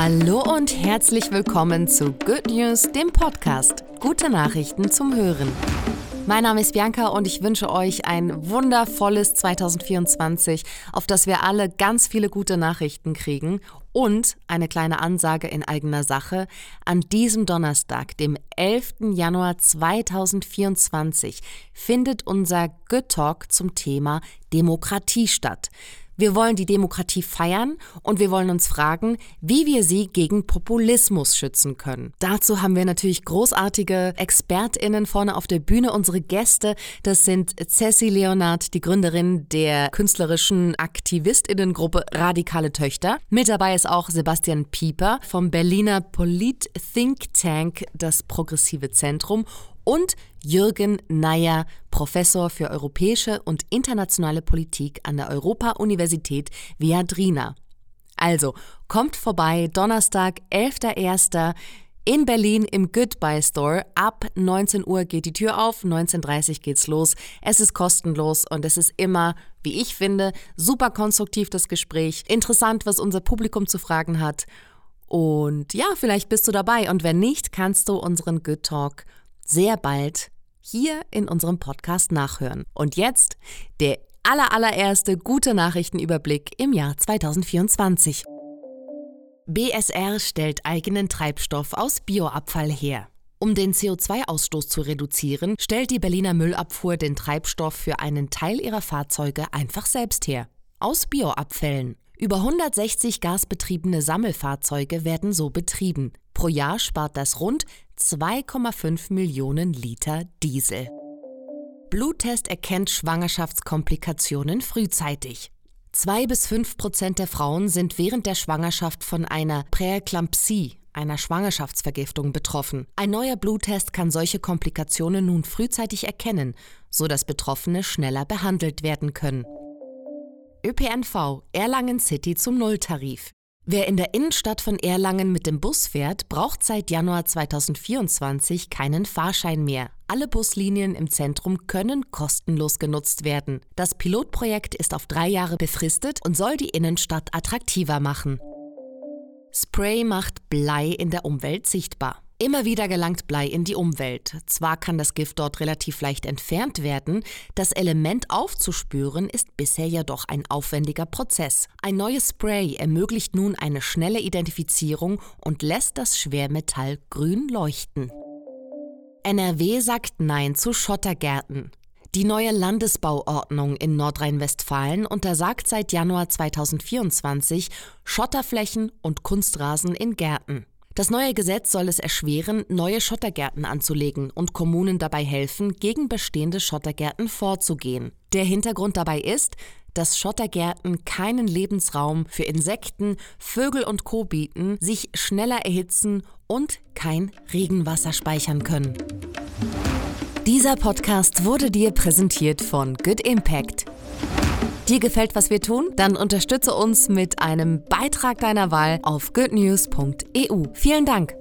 Hallo und herzlich willkommen zu Good News, dem Podcast. Gute Nachrichten zum Hören. Mein Name ist Bianca und ich wünsche euch ein wundervolles 2024, auf das wir alle ganz viele gute Nachrichten kriegen. Und eine kleine Ansage in eigener Sache. An diesem Donnerstag, dem 11. Januar 2024, findet unser Good Talk zum Thema Demokratie statt. Wir wollen die Demokratie feiern und wir wollen uns fragen, wie wir sie gegen Populismus schützen können. Dazu haben wir natürlich großartige ExpertInnen vorne auf der Bühne. Unsere Gäste, das sind Ceci Leonard, die Gründerin der künstlerischen AktivistInnengruppe Radikale Töchter. Mit dabei ist auch Sebastian Pieper vom Berliner Polit Think Tank, das Progressive Zentrum und Jürgen Neyer, Professor für europäische und internationale Politik an der Europa-Universität Viadrina. Also, kommt vorbei, Donnerstag, 11.01. in Berlin im Goodbye Store. Ab 19 Uhr geht die Tür auf, 19.30 Uhr geht's los. Es ist kostenlos und es ist immer, wie ich finde, super konstruktiv das Gespräch. Interessant, was unser Publikum zu fragen hat. Und ja, vielleicht bist du dabei und wenn nicht, kannst du unseren Good Talk sehr bald hier in unserem Podcast nachhören. Und jetzt der allerallererste gute Nachrichtenüberblick im Jahr 2024. BSR stellt eigenen Treibstoff aus Bioabfall her. Um den CO2-Ausstoß zu reduzieren, stellt die Berliner Müllabfuhr den Treibstoff für einen Teil ihrer Fahrzeuge einfach selbst her. Aus Bioabfällen. Über 160 gasbetriebene Sammelfahrzeuge werden so betrieben. Pro Jahr spart das rund 2,5 Millionen Liter Diesel. Bluttest erkennt Schwangerschaftskomplikationen frühzeitig. Zwei bis fünf Prozent der Frauen sind während der Schwangerschaft von einer Präeklampsie, einer Schwangerschaftsvergiftung, betroffen. Ein neuer Bluttest kann solche Komplikationen nun frühzeitig erkennen, sodass Betroffene schneller behandelt werden können. ÖPNV Erlangen City zum Nulltarif. Wer in der Innenstadt von Erlangen mit dem Bus fährt, braucht seit Januar 2024 keinen Fahrschein mehr. Alle Buslinien im Zentrum können kostenlos genutzt werden. Das Pilotprojekt ist auf drei Jahre befristet und soll die Innenstadt attraktiver machen. Spray macht Blei in der Umwelt sichtbar. Immer wieder gelangt Blei in die Umwelt. Zwar kann das Gift dort relativ leicht entfernt werden, das Element aufzuspüren ist bisher ja doch ein aufwendiger Prozess. Ein neues Spray ermöglicht nun eine schnelle Identifizierung und lässt das Schwermetall grün leuchten. NRW sagt Nein zu Schottergärten. Die neue Landesbauordnung in Nordrhein-Westfalen untersagt seit Januar 2024 Schotterflächen und Kunstrasen in Gärten. Das neue Gesetz soll es erschweren, neue Schottergärten anzulegen und Kommunen dabei helfen, gegen bestehende Schottergärten vorzugehen. Der Hintergrund dabei ist, dass Schottergärten keinen Lebensraum für Insekten, Vögel und Co bieten, sich schneller erhitzen und kein Regenwasser speichern können. Dieser Podcast wurde dir präsentiert von Good Impact. Dir gefällt, was wir tun? Dann unterstütze uns mit einem Beitrag deiner Wahl auf goodnews.eu. Vielen Dank.